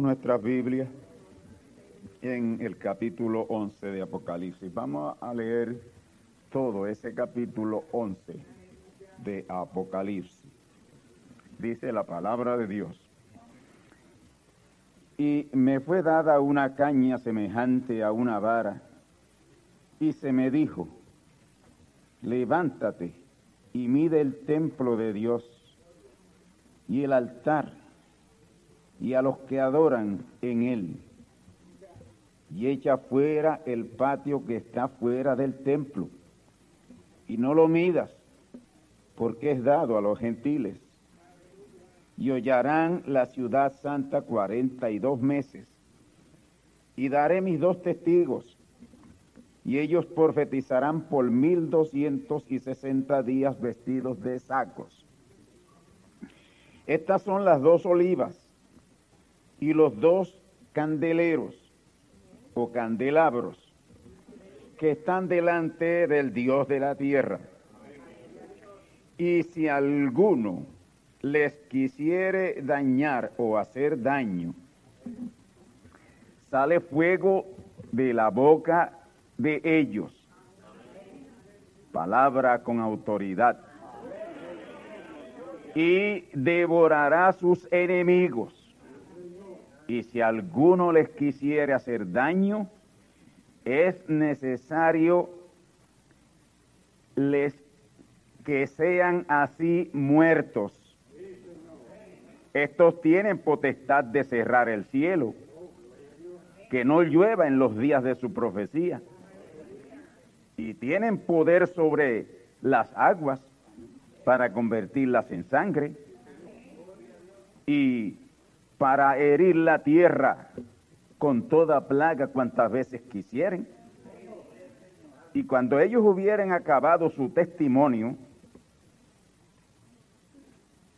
Nuestra Biblia en el capítulo 11 de Apocalipsis. Vamos a leer todo ese capítulo 11 de Apocalipsis. Dice la palabra de Dios. Y me fue dada una caña semejante a una vara, y se me dijo, levántate y mide el templo de Dios y el altar y a los que adoran en él. Y echa fuera el patio que está fuera del templo. Y no lo midas, porque es dado a los gentiles. Y hollarán la ciudad santa cuarenta y dos meses. Y daré mis dos testigos, y ellos profetizarán por mil doscientos y sesenta días vestidos de sacos. Estas son las dos olivas y los dos candeleros o candelabros que están delante del Dios de la tierra. Y si alguno les quisiere dañar o hacer daño, sale fuego de la boca de ellos. Palabra con autoridad. Y devorará sus enemigos y si alguno les quisiere hacer daño, es necesario les que sean así muertos. Estos tienen potestad de cerrar el cielo, que no llueva en los días de su profecía. Y tienen poder sobre las aguas para convertirlas en sangre. Y para herir la tierra con toda plaga cuantas veces quisieren. Y cuando ellos hubieran acabado su testimonio,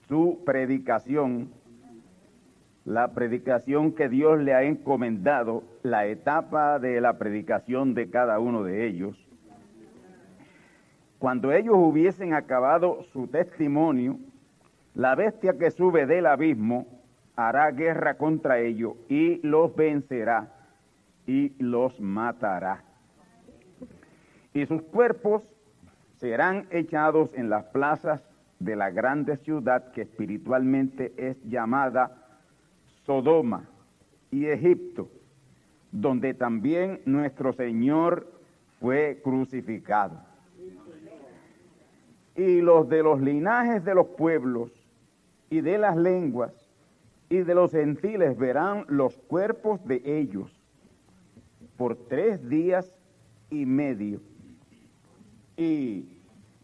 su predicación, la predicación que Dios le ha encomendado, la etapa de la predicación de cada uno de ellos, cuando ellos hubiesen acabado su testimonio, la bestia que sube del abismo hará guerra contra ellos y los vencerá y los matará. Y sus cuerpos serán echados en las plazas de la grande ciudad que espiritualmente es llamada Sodoma y Egipto, donde también nuestro Señor fue crucificado. Y los de los linajes de los pueblos y de las lenguas y de los gentiles verán los cuerpos de ellos por tres días y medio y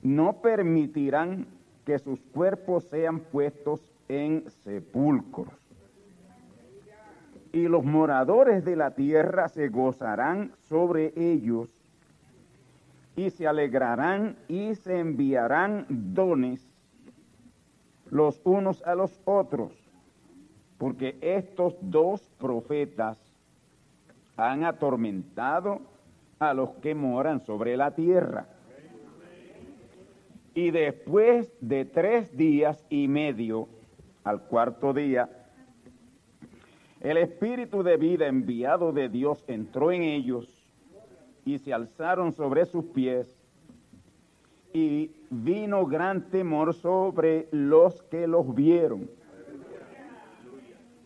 no permitirán que sus cuerpos sean puestos en sepulcros. Y los moradores de la tierra se gozarán sobre ellos y se alegrarán y se enviarán dones los unos a los otros, porque estos dos profetas han atormentado a los que moran sobre la tierra. Y después de tres días y medio, al cuarto día, el espíritu de vida enviado de Dios entró en ellos y se alzaron sobre sus pies y vino gran temor sobre los que los vieron.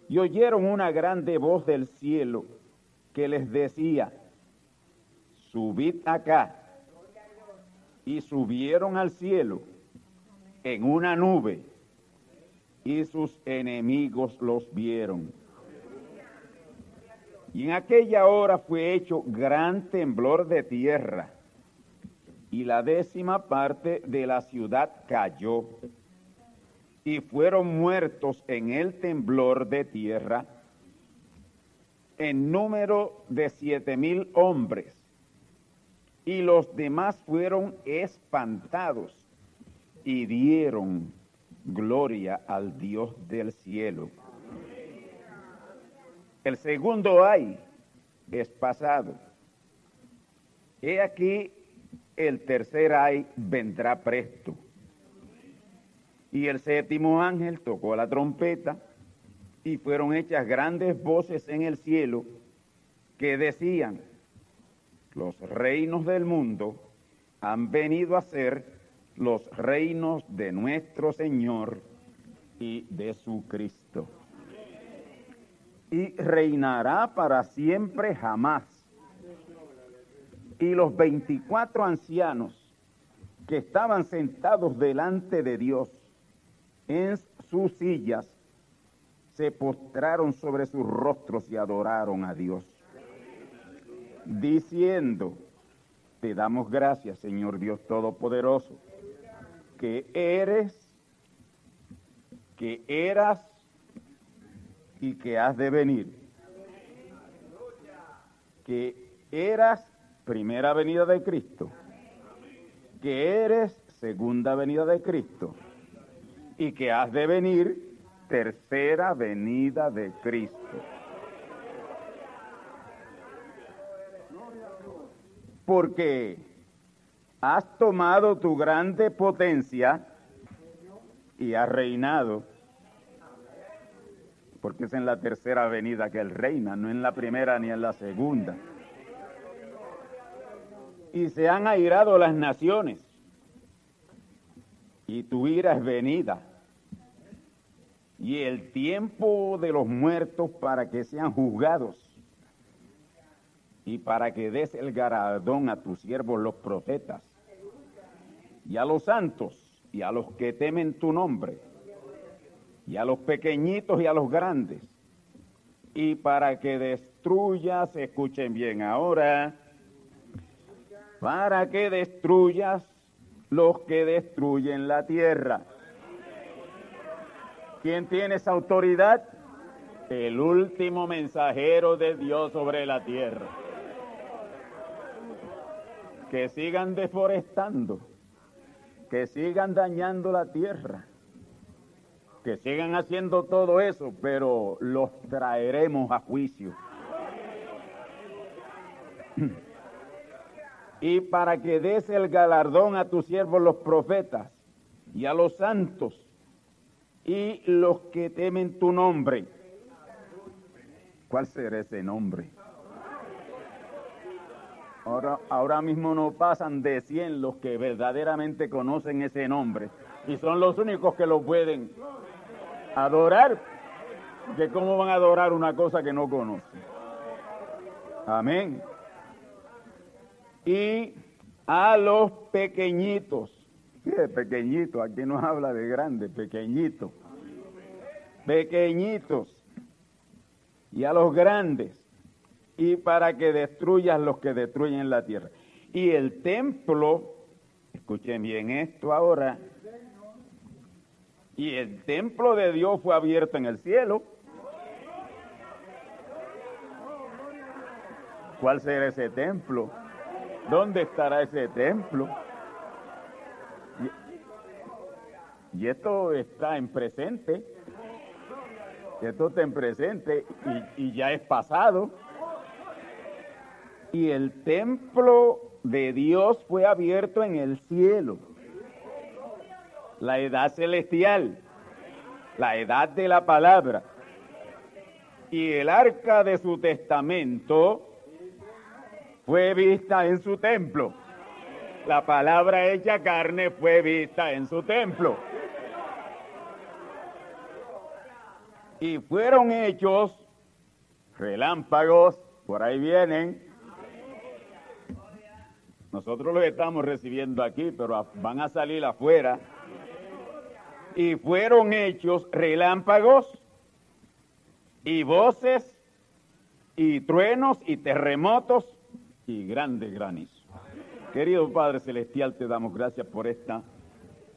Y oyeron una grande voz del cielo que les decía, subid acá. Y subieron al cielo en una nube y sus enemigos los vieron. Y en aquella hora fue hecho gran temblor de tierra y la décima parte de la ciudad cayó y fueron muertos en el temblor de tierra en número de siete mil hombres y los demás fueron espantados y dieron gloria al Dios del cielo. El segundo ay es pasado. He aquí el tercer ay vendrá presto. Y el séptimo ángel tocó la trompeta y fueron hechas grandes voces en el cielo que decían, los reinos del mundo han venido a ser los reinos de nuestro Señor y de su Cristo y reinará para siempre jamás. Y los veinticuatro ancianos que estaban sentados delante de Dios en sus sillas, se postraron sobre sus rostros y adoraron a Dios, diciendo, te damos gracias, Señor Dios Todopoderoso, que eres, que eras y que has de venir. Que eras primera venida de Cristo, que eres segunda venida de Cristo y que has de venir tercera venida de Cristo. Porque has tomado tu grande potencia y has reinado porque es en la tercera venida que Él reina, no en la primera ni en la segunda. Y se han airado las naciones, y tu ira es venida, y el tiempo de los muertos para que sean juzgados, y para que des el galardón a tus siervos los profetas, y a los santos, y a los que temen tu nombre y a los pequeñitos y a los grandes. Y para que destruyas, escuchen bien ahora, para que destruyas los que destruyen la tierra. ¿Quién tiene esa autoridad? El último mensajero de Dios sobre la tierra. Que sigan deforestando, que sigan dañando la tierra que sigan haciendo todo eso, pero los traeremos a juicio. y para que des el galardón a tus siervos los profetas y a los santos y los que temen tu nombre. ¿Cuál será ese nombre? Ahora, ahora mismo no pasan de 100 los que verdaderamente conocen ese nombre y son los únicos que lo pueden adorar, que cómo van a adorar una cosa que no conocen. Amén. Y a los pequeñitos, ¿qué pequeñitos? Aquí nos habla de grandes, pequeñitos. Pequeñitos. Y a los grandes. Y para que destruyas los que destruyen la tierra. Y el templo, escuchen bien esto ahora, Y el templo de Dios fue abierto en el cielo. ¿Cuál será ese templo? ¿Dónde estará ese templo? Y, esto está en presente. Esto está en presente y, ya es pasado. Y el templo de Dios fue abierto en el cielo. La edad celestial, la edad de la palabra. Y el arca de su testamento fue vista en su templo. La palabra hecha carne fue vista en su templo. Y fueron hechos relámpagos, por ahí vienen, nosotros los estamos recibiendo aquí, pero van a salir afuera. Y fueron hechos relámpagos y voces y truenos y terremotos y grandes granizos. Querido Padre Celestial, te damos gracias por esta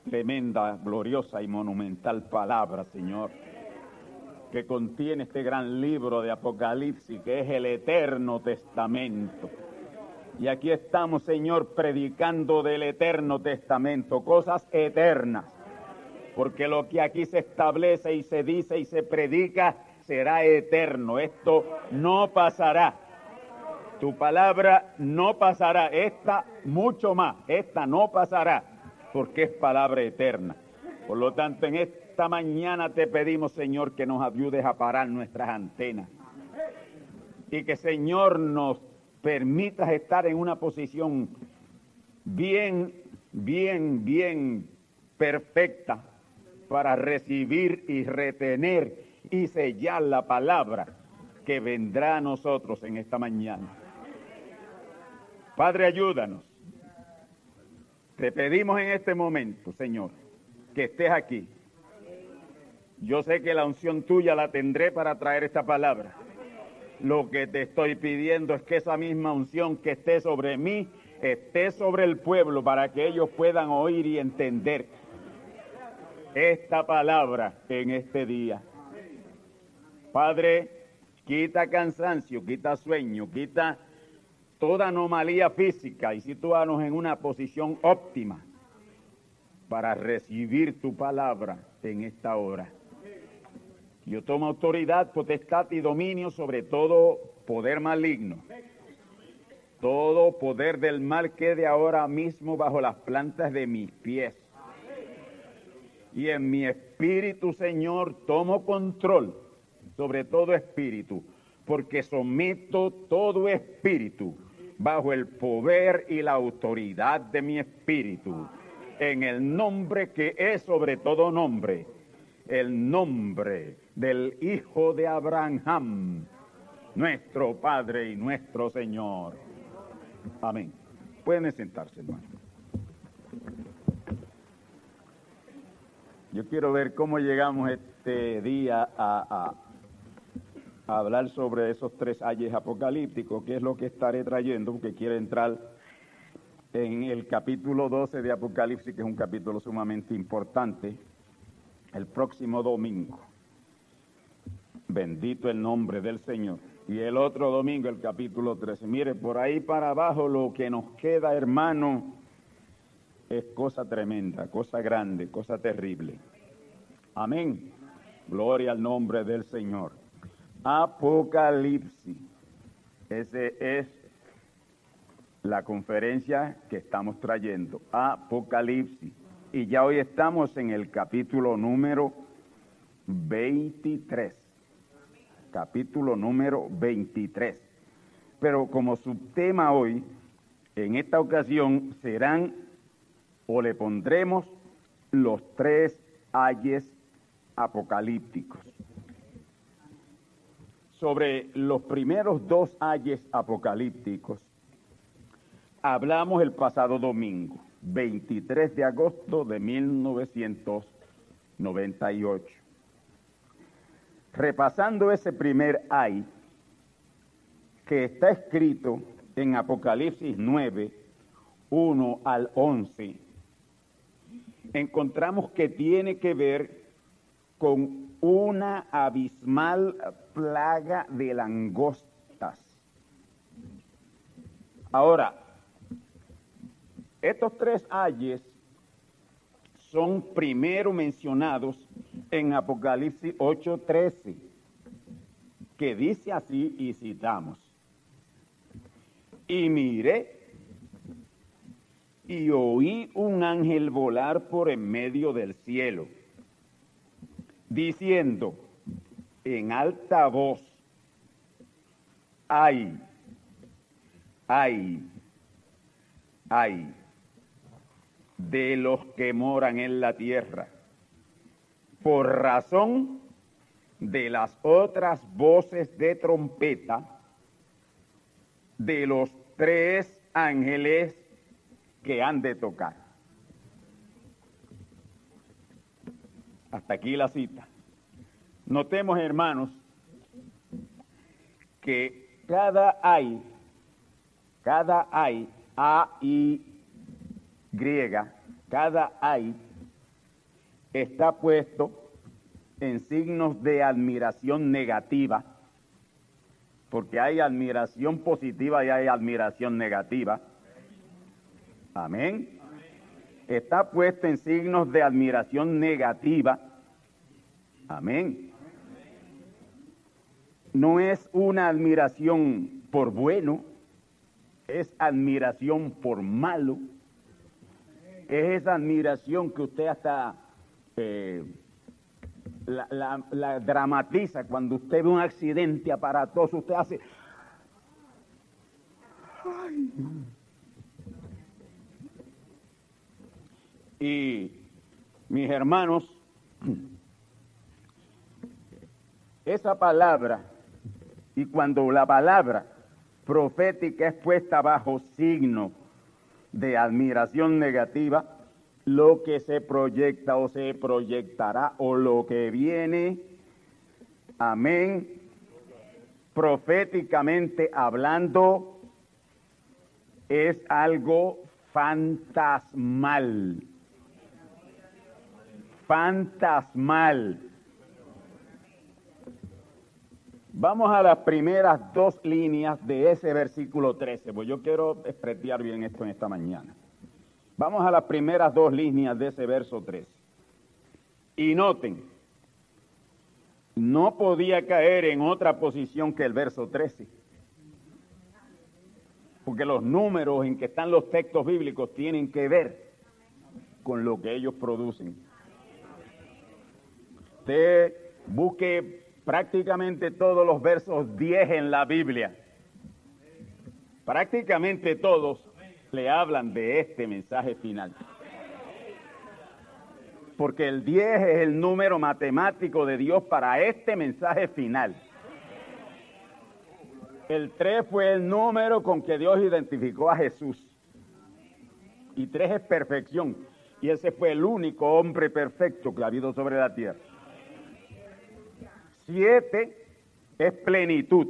tremenda, gloriosa y monumental palabra, Señor, que contiene este gran libro de Apocalipsis, que es el Eterno Testamento y aquí estamos, Señor, predicando del eterno testamento, cosas eternas. Porque lo que aquí se establece y se dice y se predica será eterno. Esto no pasará. Tu palabra no pasará. Esta mucho más. Esta no pasará. Porque es palabra eterna. Por lo tanto, en esta mañana te pedimos, Señor, que nos ayudes a parar nuestras antenas. Y que, Señor, nos permitas estar en una posición bien, bien, bien perfecta para recibir y retener y sellar la palabra que vendrá a nosotros en esta mañana. Padre, ayúdanos. Te pedimos en este momento, Señor, que estés aquí. Yo sé que la unción tuya la tendré para traer esta palabra lo que te estoy pidiendo es que esa misma unción que esté sobre mí, esté sobre el pueblo para que ellos puedan oír y entender esta palabra en este día. Padre, quita cansancio, quita sueño, quita toda anomalía física y sitúanos en una posición óptima para recibir tu palabra en esta hora. Yo tomo autoridad, potestad y dominio sobre todo poder maligno. Todo poder del mal quede ahora mismo bajo las plantas de mis pies. Y en mi espíritu, Señor, tomo control sobre todo espíritu, porque someto todo espíritu bajo el poder y la autoridad de mi espíritu, en el nombre que es sobre todo nombre, el nombre del Hijo de Abraham, nuestro Padre y nuestro Señor. Amén. Pueden sentarse, hermano. Yo quiero ver cómo llegamos este día a, a, hablar sobre esos tres ayes apocalípticos, que es lo que estaré trayendo, porque quiero entrar en el capítulo 12 de Apocalipsis, que es un capítulo sumamente importante, el próximo domingo. Bendito el nombre del Señor. Y el otro domingo, el capítulo 13. Mire, por ahí para abajo lo que nos queda, hermano, es cosa tremenda, cosa grande, cosa terrible. Amén. Gloria al nombre del Señor. Apocalipsis. Ese es la conferencia que estamos trayendo. Apocalipsis. Y ya hoy estamos en el capítulo número 23 capítulo número 23. Pero como subtema hoy, en esta ocasión, serán o le pondremos los tres ayes apocalípticos. Sobre los primeros dos ayes apocalípticos, hablamos el pasado domingo, 23 de agosto de 1998. Repasando ese primer ay, que está escrito en Apocalipsis 9, 1 al 11, encontramos que tiene que ver con una abismal plaga de langostas. Ahora, estos tres ayes son primero mencionados en Apocalipsis 8:13, que dice así y citamos. Y miré y oí un ángel volar por en medio del cielo, diciendo en alta voz, ay, ay, ay, de los que moran en la tierra, por razón de las otras voces de trompeta de los tres ángeles que han de tocar. Hasta aquí la cita. Notemos, hermanos, que cada ay, cada ay, A y griega, cada ay está puesto en signos de admiración negativa, porque hay admiración positiva y hay admiración negativa. Amén. Está puesto en signos de admiración negativa. Amén. No es una admiración por bueno, es admiración por malo. Es esa admiración que usted hasta eh, la, dramatiza cuando usted ve un accidente aparatoso, usted hace... Ay. Y mis hermanos, esa palabra, y cuando la palabra profética es puesta bajo signo de admiración negativa, lo que se proyecta o se proyectará o lo que viene, amén, proféticamente hablando, es algo fantasmal fantasmal. Vamos a las primeras dos líneas de ese versículo 13, pues yo quiero expresar bien esto en esta mañana. Vamos a las primeras dos líneas de ese verso 13. Y noten, no podía caer en otra posición que el verso 13. Porque los números en que están los textos bíblicos tienen que ver con lo que ellos producen usted busque prácticamente todos los versos 10 en la Biblia. Prácticamente todos le hablan de este mensaje final. Porque el 10 es el número matemático de Dios para este mensaje final. El 3 fue el número con que Dios identificó a Jesús. Y 3 es perfección. Y ese fue el único hombre perfecto que ha habido sobre la tierra. Siete es plenitud.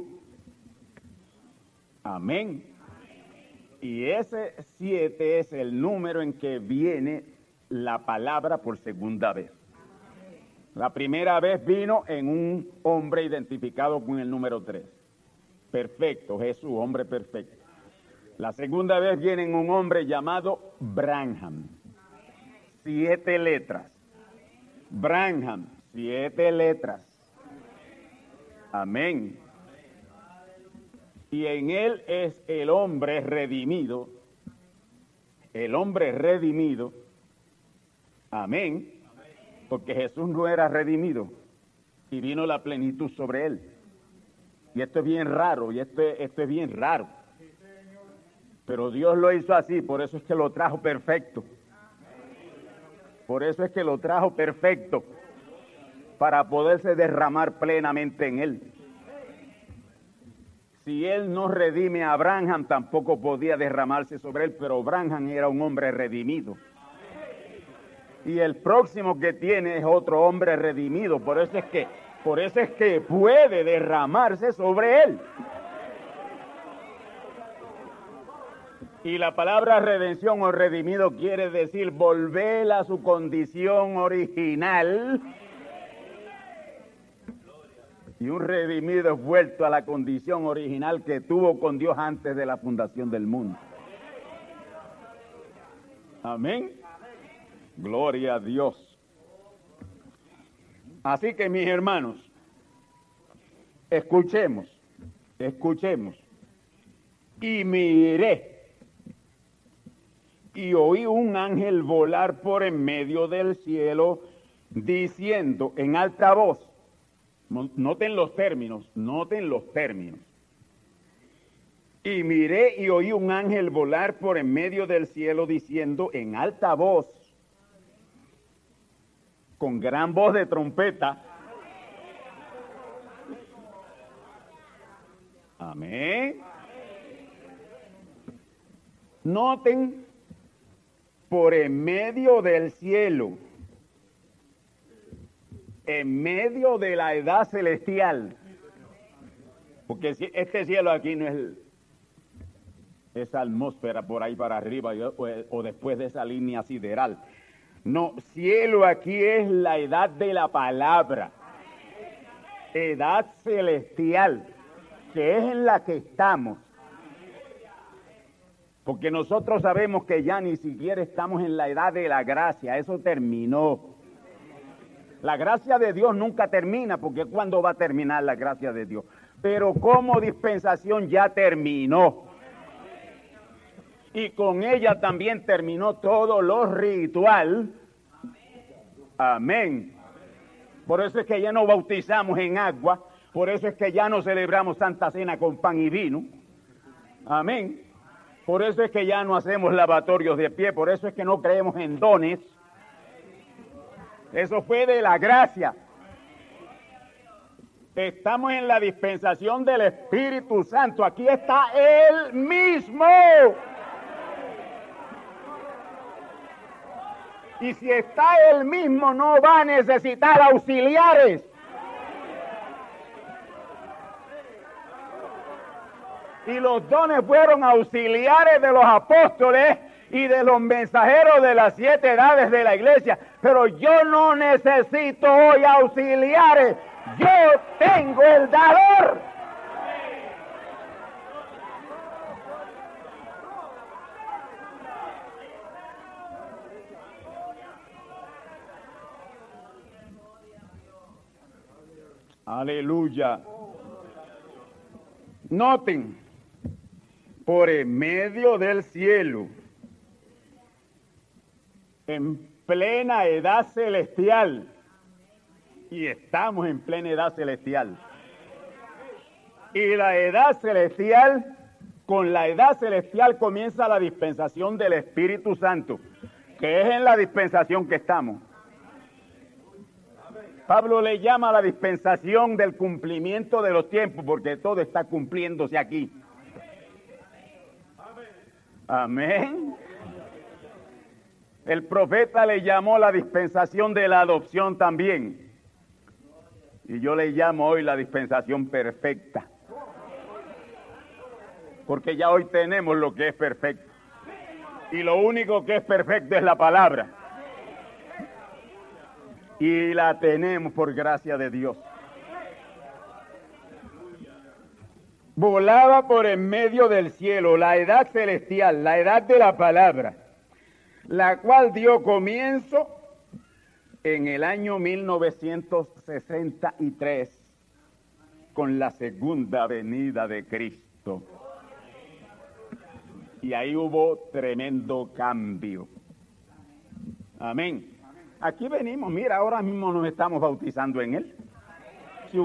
Amén. Y ese siete es el número en que viene la palabra por segunda vez. La primera vez vino en un hombre identificado con el número tres. Perfecto, Jesús, hombre perfecto. La segunda vez viene en un hombre llamado Branham. Siete letras. Branham, siete letras. Amén. Y en él es el hombre redimido, el hombre redimido. Amén. Porque Jesús no era redimido y vino la plenitud sobre él. Y esto es bien raro, y esto, esto es bien raro. Pero Dios lo hizo así, por eso es que lo trajo perfecto. Por eso es que lo trajo perfecto para poderse derramar plenamente en él. Si él no redime a Branham, tampoco podía derramarse sobre él, pero Branham era un hombre redimido. Y el próximo que tiene es otro hombre redimido, por eso es que, por eso es que puede derramarse sobre él. Y la palabra redención o redimido quiere decir volver a su condición original Y un redimido es vuelto a la condición original que tuvo con Dios antes de la fundación del mundo. Amén. Gloria a Dios. Así que mis hermanos, escuchemos, escuchemos. Y miré y oí un ángel volar por en medio del cielo diciendo en alta voz, noten los términos, noten los términos. Y miré y oí un ángel volar por en medio del cielo diciendo en alta voz, con gran voz de trompeta. Amén. Noten por en medio del cielo, en medio de la edad celestial, porque este cielo aquí no es esa atmósfera por ahí para arriba o después de esa línea sideral. No, cielo aquí es la edad de la palabra. Edad celestial, que es en la que estamos. Porque nosotros sabemos que ya ni siquiera estamos en la edad de la gracia, eso terminó. La gracia de Dios nunca termina, porque ¿cuándo va a terminar la gracia de Dios? Pero como dispensación ya terminó. Y con ella también terminó todo lo ritual. Amén. Por eso es que ya no bautizamos en agua. Por eso es que ya no celebramos Santa Cena con pan y vino. Amén. Por eso es que ya no hacemos lavatorios de pie. Por eso es que no creemos en dones. Eso fue de la gracia. Estamos en la dispensación del Espíritu Santo. Aquí está Él mismo. Y si está él mismo, no va a necesitar auxiliares. Y los dones fueron auxiliares de los apóstoles y de los mensajeros de las siete edades de la iglesia. Pero yo no necesito hoy auxiliares. Yo tengo el dador. Aleluya. Noten, por en medio del cielo, en plena edad celestial, y estamos en plena edad celestial. Y la edad celestial, con la edad celestial comienza la dispensación del Espíritu Santo, que es en la dispensación que estamos. Pablo le llama la dispensación del cumplimiento de los tiempos, porque todo está cumpliéndose aquí. Amén. El profeta le llamó la dispensación de la adopción también. Y yo le llamo hoy la dispensación perfecta. Porque ya hoy tenemos lo que es perfecto. Y lo único que es perfecto es la palabra y la tenemos por gracia de Dios. Volaba por en medio del cielo la edad celestial, la edad de la palabra, la cual dio comienzo en el año 1963 con la segunda venida de Cristo. Y ahí hubo tremendo cambio. Amén. Aquí venimos, mira, ahora mismo nos estamos bautizando en Él. Si,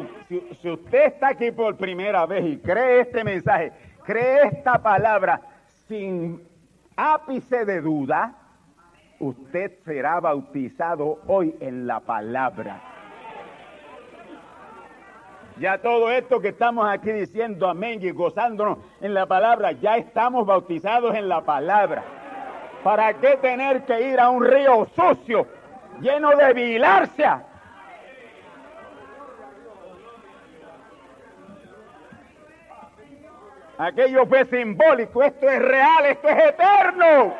usted está aquí por primera vez y cree este mensaje, cree esta palabra sin ápice de duda, usted será bautizado hoy en la palabra. Ya todo esto que estamos aquí diciendo amén y gozándonos en la palabra, ya estamos bautizados en la palabra. ¿Para qué tener que ir a un río sucio lleno de vigilancia. Aquello fue simbólico, esto es real, esto es eterno.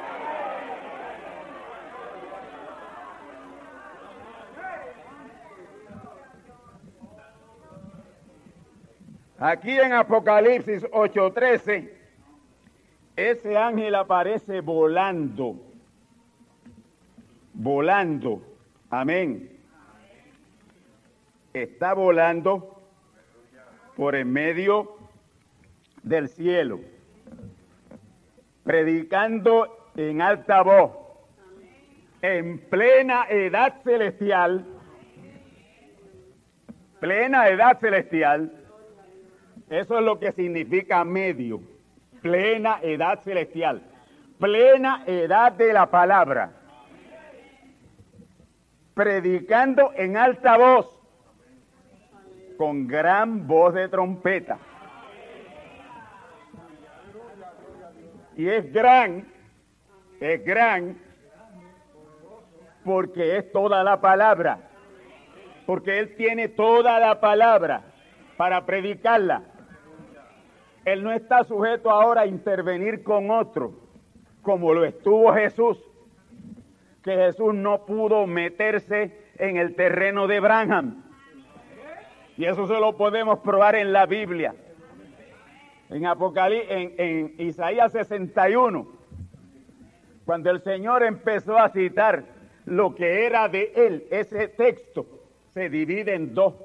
Aquí en Apocalipsis 8:13, ese ángel aparece volando, volando, amén. Está volando por en medio del cielo, predicando en alta voz, en plena edad celestial, plena edad celestial, eso es lo que significa medio, plena edad celestial, plena edad de la palabra, predicando en alta voz, con gran voz de trompeta. Y es gran, es gran, porque es toda la palabra, porque Él tiene toda la palabra para predicarla. Él no está sujeto ahora a intervenir con otro, como lo estuvo Jesús, que Jesús no pudo meterse en el terreno de Branham. Y eso se lo podemos probar en la Biblia. En Apocalipsis, en, en Isaías 61, cuando el Señor empezó a citar lo que era de él, ese texto se divide en dos.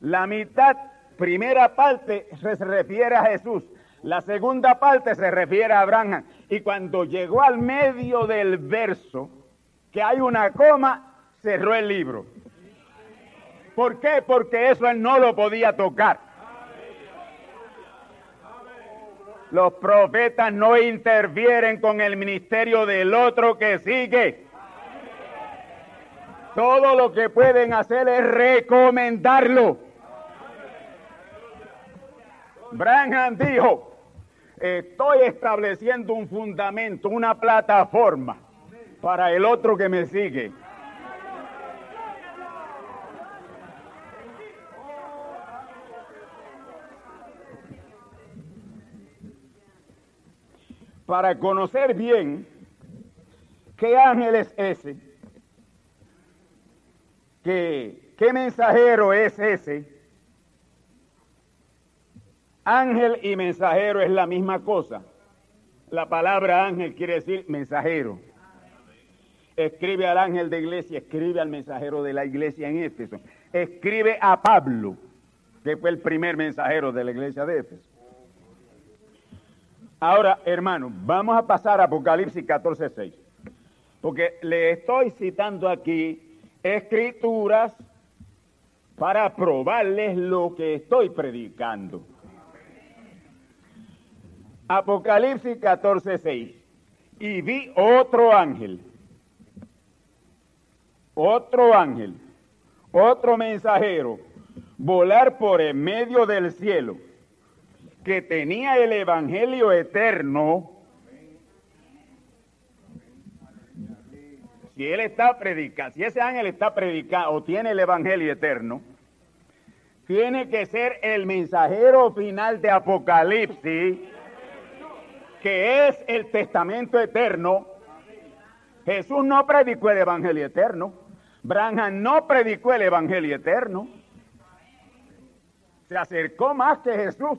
La mitad, primera parte, se refiere a Jesús. La segunda parte se refiere a Abraham. Y cuando llegó al medio del verso, que hay una coma, cerró el libro. ¿Por qué? Porque eso él no lo podía tocar. Los profetas no interfieren con el ministerio del otro que sigue. Todo lo que pueden hacer es recomendarlo. Branham dijo, estoy estableciendo un fundamento, una plataforma para el otro que me sigue. Para conocer bien qué ángel es ese, qué, qué mensajero es ese, Ángel y mensajero es la misma cosa. La palabra ángel quiere decir mensajero. Escribe al ángel de iglesia, escribe al mensajero de la iglesia en Éfeso. Escribe a Pablo, que fue el primer mensajero de la iglesia de Éfeso. Ahora, hermanos, vamos a pasar a Apocalipsis 14:6. Porque le estoy citando aquí escrituras para probarles lo que estoy predicando. Apocalipsis 14, 6. Y vi otro ángel, otro ángel, otro mensajero, volar por en medio del cielo, que tenía el Evangelio eterno. Si él está predicando, si ese ángel está predicando o tiene el Evangelio eterno, tiene que ser el mensajero final de Apocalipsis que es el testamento eterno. Jesús no predicó el evangelio eterno. Branham no predicó el evangelio eterno. Se acercó más que Jesús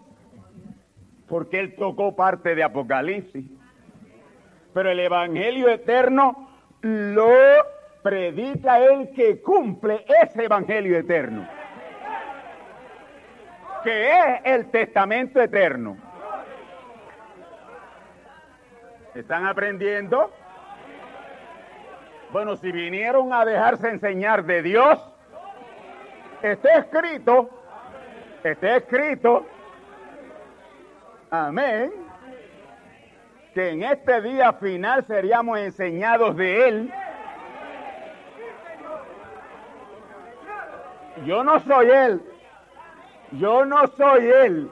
porque él tocó parte de Apocalipsis. Pero el evangelio eterno lo predica el que cumple ese evangelio eterno, que es el testamento eterno. ¿Están aprendiendo? Bueno, si vinieron a dejarse enseñar de Dios, está escrito, está escrito, amén, que en este día final seríamos enseñados de Él. Yo no soy Él, yo no soy Él,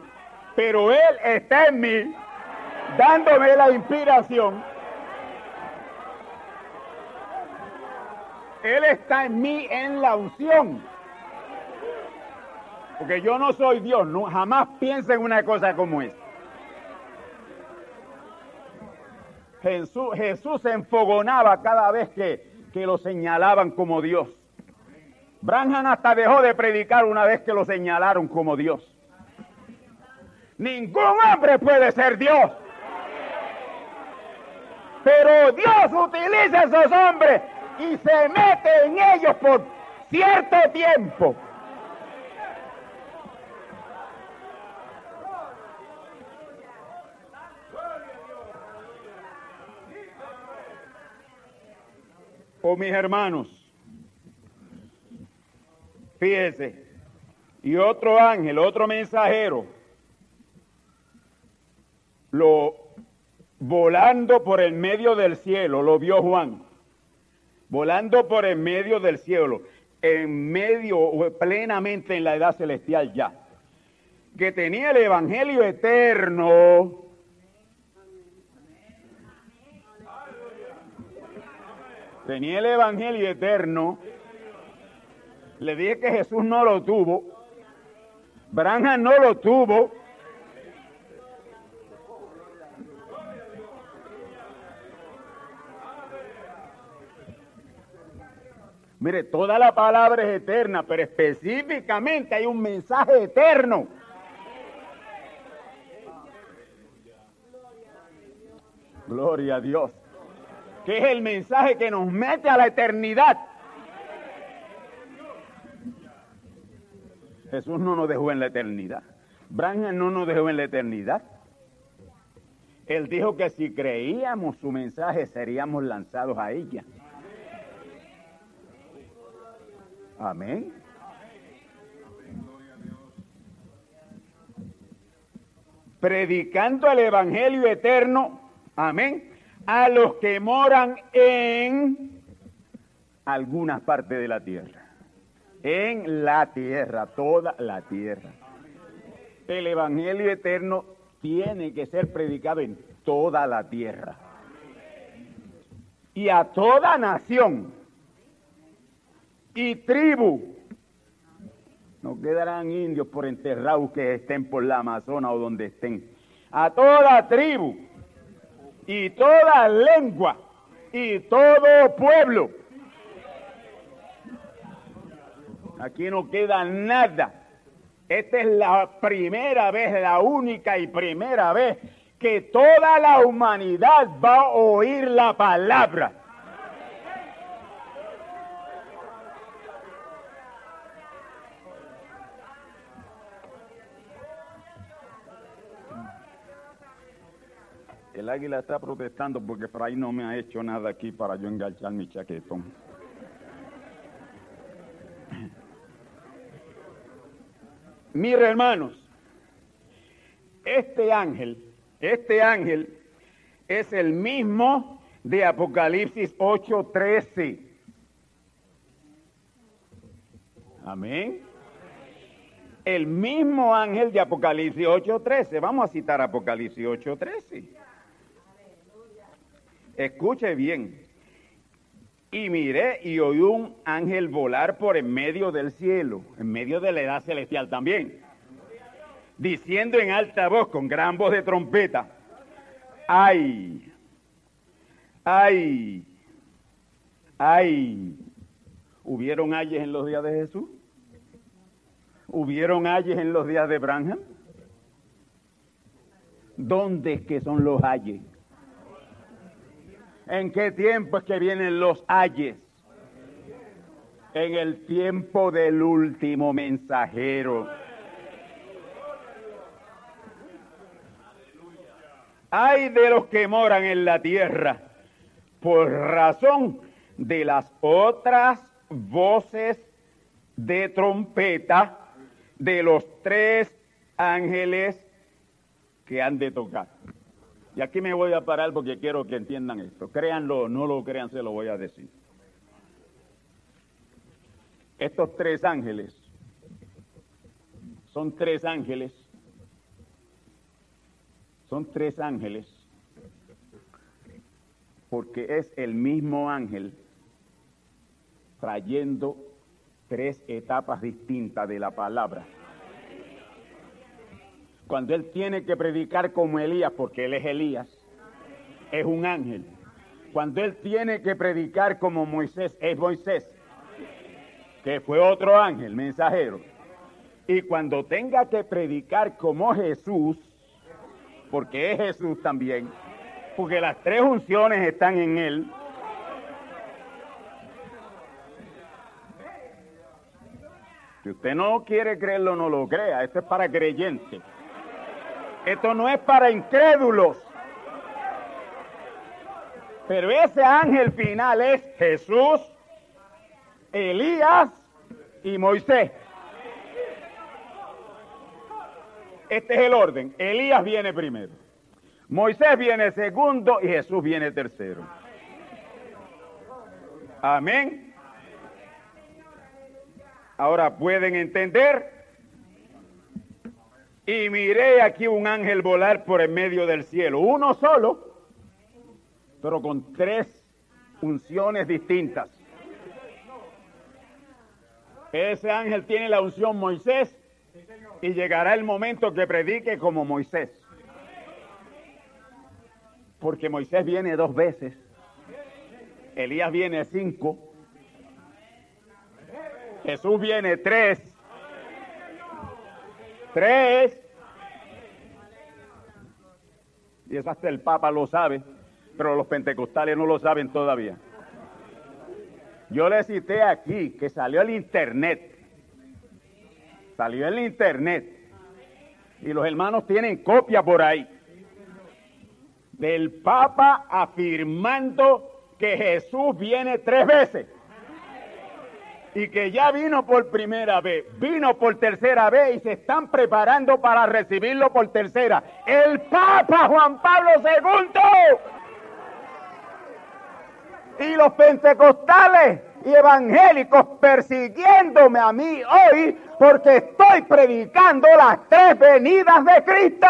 pero Él está en mí dándome la inspiración. Él está en mí en la unción. Porque yo no soy Dios, no, jamás piensa en una cosa como esta. Jesús, Jesús se enfogonaba cada vez que, que lo señalaban como Dios. Branham hasta dejó de predicar una vez que lo señalaron como Dios. Ningún hombre puede ser Dios. Pero Dios utiliza esos hombres y se mete en ellos por cierto tiempo. Oh, mis hermanos, fíjese, y otro ángel, otro mensajero, lo volando por el medio del cielo, lo vio Juan, volando por el medio del cielo, en medio, plenamente en la edad celestial ya, que tenía el Evangelio eterno. Tenía el Evangelio eterno. Le dije que Jesús no lo tuvo. Branham no lo tuvo. Mire, toda la palabra es eterna, pero específicamente hay un mensaje eterno. Gloria a Dios. Que es el mensaje que nos mete a la eternidad. Jesús no nos dejó en la eternidad. Branham no nos dejó en la eternidad. Él dijo que si creíamos su mensaje seríamos lanzados a ella. Amén. Predicando el Evangelio eterno, amén, a los que moran en algunas partes de la tierra. En la tierra, toda la tierra. El Evangelio eterno tiene que ser predicado en toda la tierra. Y a toda nación y tribu. No quedarán indios por enterrados que estén por la Amazona o donde estén. A toda tribu y toda lengua y todo pueblo. Aquí no queda nada. Esta es la primera vez, la única y primera vez que toda la humanidad va a oír la palabra. El águila está protestando porque Fray no me ha hecho nada aquí para yo enganchar mi chaquetón. Mire, hermanos, este ángel, este ángel es el mismo de Apocalipsis 8:13. Amén. El mismo ángel de Apocalipsis 8:13. Vamos a citar Apocalipsis 8:13. Escuche bien. Y miré y oí un ángel volar por en medio del cielo, en medio de la edad celestial también, diciendo en alta voz, con gran voz de trompeta, ay, ay, ay, ¿hubieron ayes en los días de Jesús? ¿Hubieron ayes en los días de Branham? ¿Dónde es que son los ayes? ¿En qué tiempo es que vienen los ayes? En el tiempo del último mensajero. Hay de los que moran en la tierra por razón de las otras voces de trompeta de los tres ángeles que han de tocar. Y aquí me voy a parar porque quiero que entiendan esto. Créanlo no lo crean, se lo voy a decir. Estos tres ángeles son tres ángeles. Son tres ángeles. Porque es el mismo ángel trayendo tres etapas distintas de la palabra cuando él tiene que predicar como Elías, porque él es Elías, es un ángel. Cuando él tiene que predicar como Moisés, es Moisés, que fue otro ángel, mensajero. Y cuando tenga que predicar como Jesús, porque es Jesús también, porque las tres unciones están en él. Si usted no quiere creerlo, no lo crea. Esto es para creyentes. Esto no es para incrédulos. Pero ese ángel final es Jesús, Elías y Moisés. Este es el orden. Elías viene primero. Moisés viene segundo y Jesús viene tercero. Amén. Ahora pueden entender. Y miré aquí un ángel volar por en medio del cielo, uno solo, pero con tres unciones distintas. Ese ángel tiene la unción Moisés y llegará el momento que predique como Moisés. Porque Moisés viene dos veces, Elías viene cinco Jesús viene tres. Tres. Y eso hasta el Papa lo sabe, pero los pentecostales no lo saben todavía. Yo le cité aquí que salió el internet. Salió el internet. Y los hermanos tienen copia por ahí. Del Papa afirmando que Jesús viene tres veces y que ya vino por primera vez, vino por tercera vez y se están preparando para recibirlo por tercera. El Papa Juan Pablo II. Y los pentecostales y evangélicos persiguiéndome a mí hoy porque estoy predicando las tres venidas de Cristo.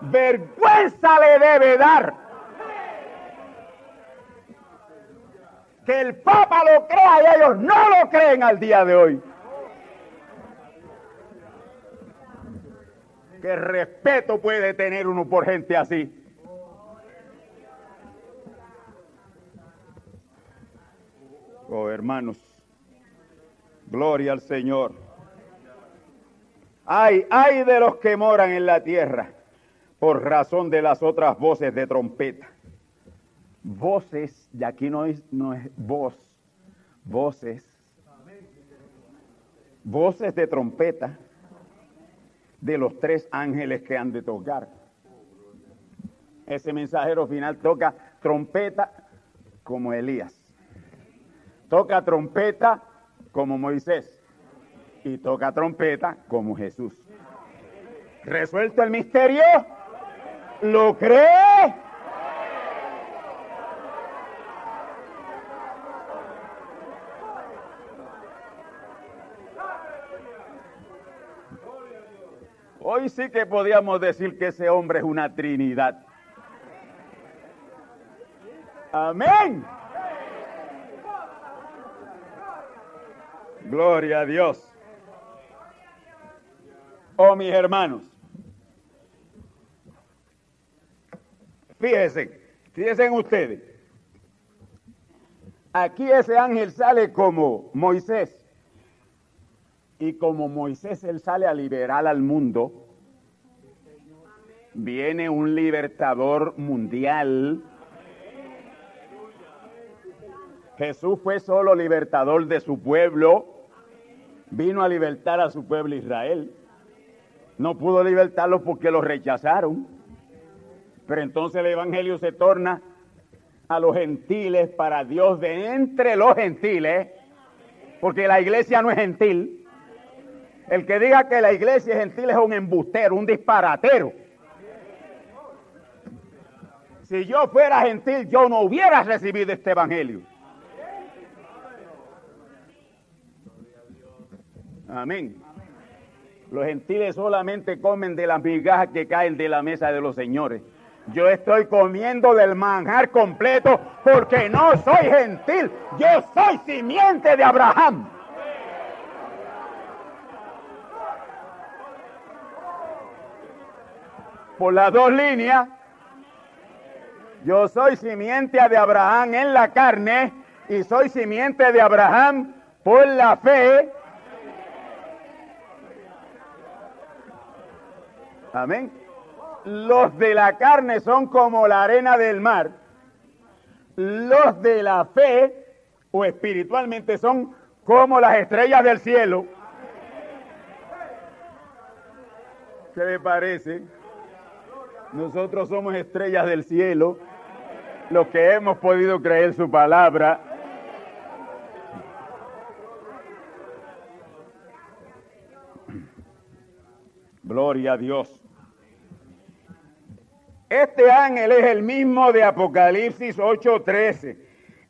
Vergüenza le debe dar que el Papa lo crea y ellos no lo creen al día de hoy. ¿Qué respeto puede tener uno por gente así? Oh, hermanos, gloria al Señor. Ay, ay de los que moran en la tierra por razón de las otras voces de trompeta voces, y aquí no es, no es voz, voces, voces de trompeta de los tres ángeles que han de tocar. Ese mensajero final toca trompeta como Elías, toca trompeta como Moisés y toca trompeta como Jesús. ¿Resuelto el misterio? ¿Lo cree? Hoy sí que podíamos decir que ese hombre es una trinidad. Amén. Gloria a Dios. Oh, mis hermanos. Fíjense, fíjense ustedes. Aquí ese ángel sale como Moisés. Y como Moisés él sale a liberar al mundo, viene un libertador mundial. Jesús fue solo libertador de su pueblo, vino a libertar a su pueblo Israel. No pudo libertarlo porque lo rechazaron. Pero entonces el Evangelio se torna a los gentiles para Dios de entre los gentiles, porque la iglesia no es gentil. El que diga que la iglesia es gentil es un embustero, un disparatero. Si yo fuera gentil, yo no hubiera recibido este evangelio. Amén. Los gentiles solamente comen de las migajas que caen de la mesa de los señores. Yo estoy comiendo del manjar completo porque no soy gentil. Yo soy simiente de Abraham. por las dos líneas. Yo soy simiente de Abraham en la carne y soy simiente de Abraham por la fe. Amén. Los de la carne son como la arena del mar. Los de la fe o espiritualmente son como las estrellas del cielo. ¿Qué le parece? Nosotros somos estrellas del cielo los que hemos podido creer su palabra. Gloria a Dios. Este ángel es el mismo de Apocalipsis 8:13.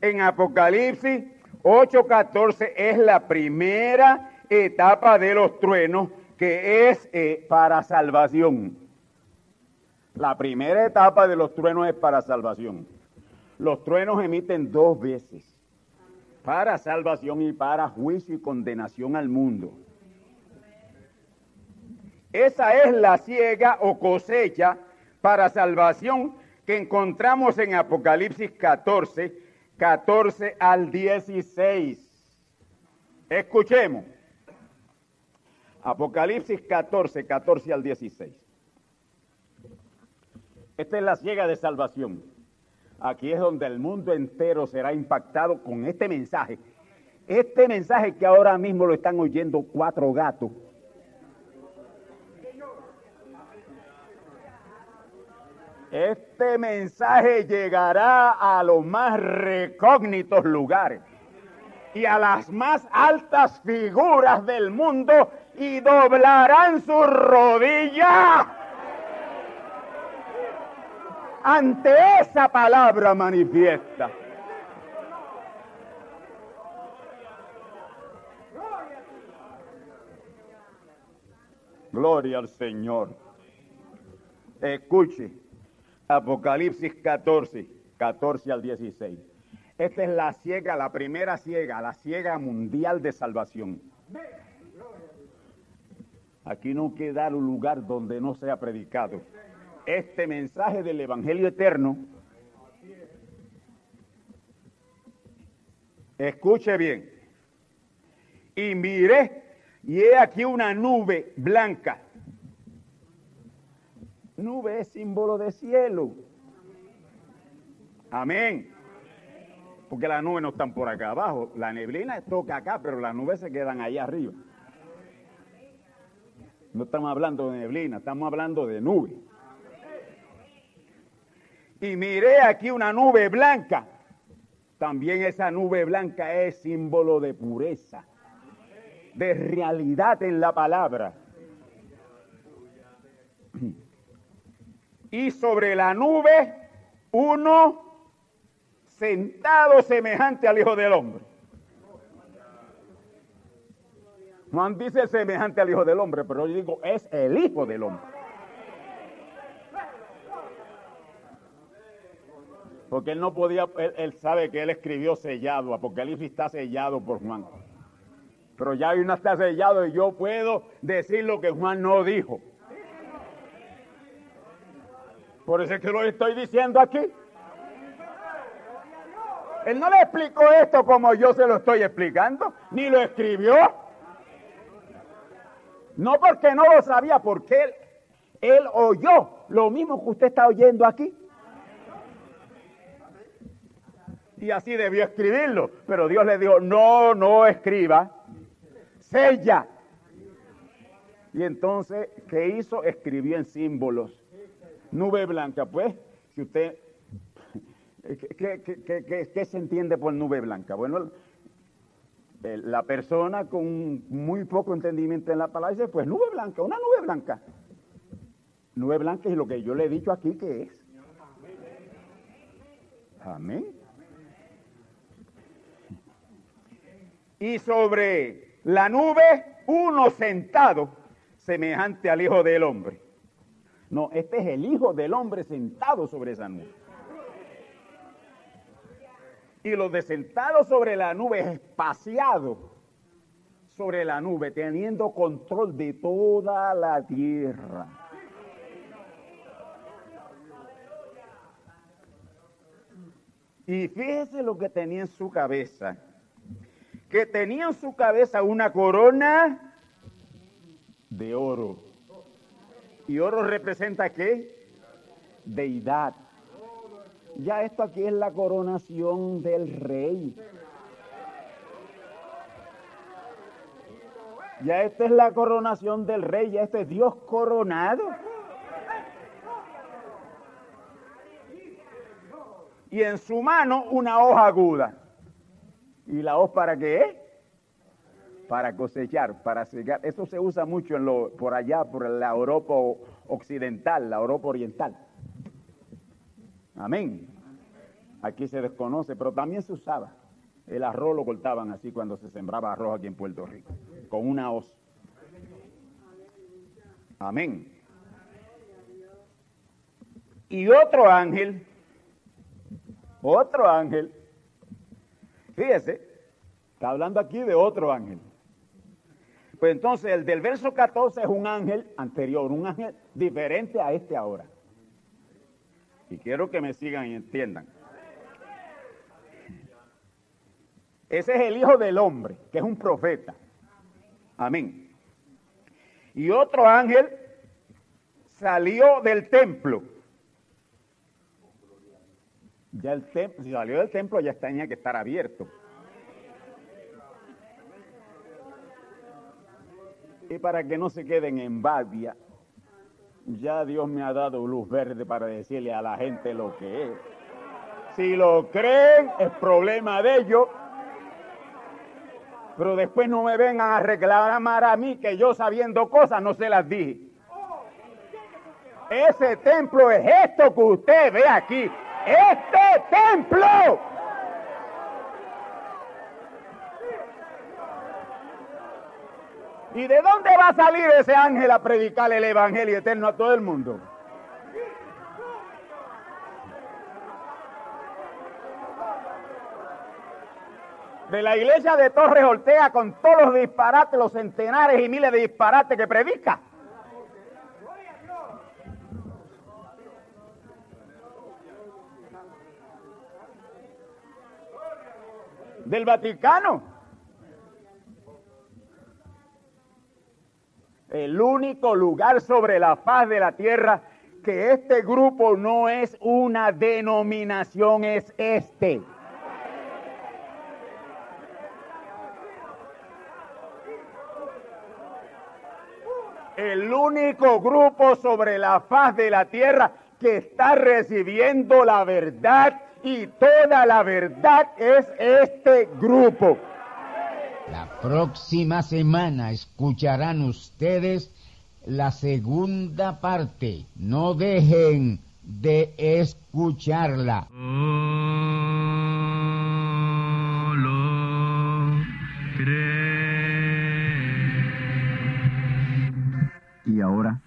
En Apocalipsis 8:14 es la primera etapa de los truenos que es eh, para salvación. La primera etapa de los truenos es para salvación. Los truenos emiten dos veces, para salvación y para juicio y condenación al mundo. Esa es la ciega o cosecha para salvación que encontramos en Apocalipsis 14, 14 al 16. Escuchemos. Apocalipsis 14, 14 al 16. Esta es la ciega de salvación. Aquí es donde el mundo entero será impactado con este mensaje. Este mensaje que ahora mismo lo están oyendo cuatro gatos Este mensaje llegará a los más recógnitos lugares y a las más altas figuras del mundo y doblarán su rodilla ante esa palabra manifiesta. Gloria al Señor. Escuche. Apocalipsis 14, 14 al 16. Esta es la ciega, la primera ciega, la ciega mundial de salvación. Aquí no queda un lugar donde no sea predicado. Este mensaje del Evangelio eterno, escuche bien, y miré, y he aquí una nube blanca Nube es símbolo de cielo. Amén. Porque las nubes no están por acá abajo. La neblina toca acá, pero las nubes se quedan allá arriba. No estamos hablando de neblina, estamos hablando de nube. Y miré aquí una nube blanca. También esa nube blanca es símbolo de pureza, de realidad en la palabra y sobre la nube uno sentado semejante al Hijo del Hombre. Juan dice semejante al Hijo del Hombre, pero yo digo es el Hijo del Hombre. Porque él no podía, él, sabe que él escribió sellado, Apocalipsis está sellado por Juan. Pero ya hay una está sellado y yo puedo decir lo que Juan no dijo. Por eso es que lo estoy diciendo aquí. Él no le explicó esto como yo se lo estoy explicando, ni lo escribió. No porque no lo sabía, porque él oyó lo mismo que usted está oyendo aquí. Y así debió escribirlo. Pero Dios le dijo, no, no escriba, sella. Y entonces, ¿qué hizo? Escribió en símbolos. Nube blanca, pues, si usted... ¿Qué, se entiende por nube blanca? Bueno, la persona con muy poco entendimiento en la palabra dice, pues nube blanca, una nube blanca. Nube blanca es lo que yo le he dicho aquí que es. Amén. Y sobre la nube, uno sentado, semejante al Hijo del Hombre. No, este es el Hijo del Hombre sentado sobre esa nube. Y los de sentado sobre la nube, espaciado sobre la nube, teniendo control de toda la tierra. Y fíjese lo que tenía en su cabeza. Que tenía en su cabeza una corona de oro Y oro representa qué? Deidad. Ya esto aquí es la coronación del rey. Ya esta es la coronación del rey, ya este es Dios coronado. Y en su mano una hoja aguda. ¿Y la hoz para qué? Para cosechar, para secar. Eso se usa mucho en lo, por allá, por la Europa occidental, la Europa oriental. Amén. Aquí se desconoce, pero también se usaba. El arroz lo cortaban así cuando se sembraba arroz aquí en Puerto Rico, con una hoz. Amén. Y otro ángel, otro ángel, fíjese, está hablando aquí de otro ángel. Pues entonces el del verso 14 es un ángel anterior, un ángel diferente a este ahora. Y quiero que me sigan y entiendan. Ese es el Hijo del Hombre, que es un profeta. Amén. Y otro ángel salió del templo. Ya el templo, si salió del templo ya tenía que estar abierto. Y para que no se queden en Babia, ya Dios me ha dado luz verde para decirle a la gente lo que es. Si lo creen, es problema de ellos. Pero después no me vengan a reclamar a mí que yo sabiendo cosas no se las dije. Ese templo es esto que usted ve aquí. Este templo. ¿Y de dónde va a salir ese ángel a predicar el Evangelio eterno a todo el mundo? De la iglesia de Torres Ortega con todos los disparates, los centenares y miles de disparates que predica. Del Vaticano. el único lugar sobre la faz de la tierra que este grupo no es una denominación, es este. El único grupo sobre la faz de la tierra que está recibiendo la verdad y toda la verdad es este grupo. La próxima semana escucharán ustedes la segunda parte. No dejen de escucharla. Y ahora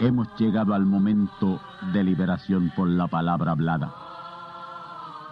hemos llegado al momento de liberación por la palabra hablada,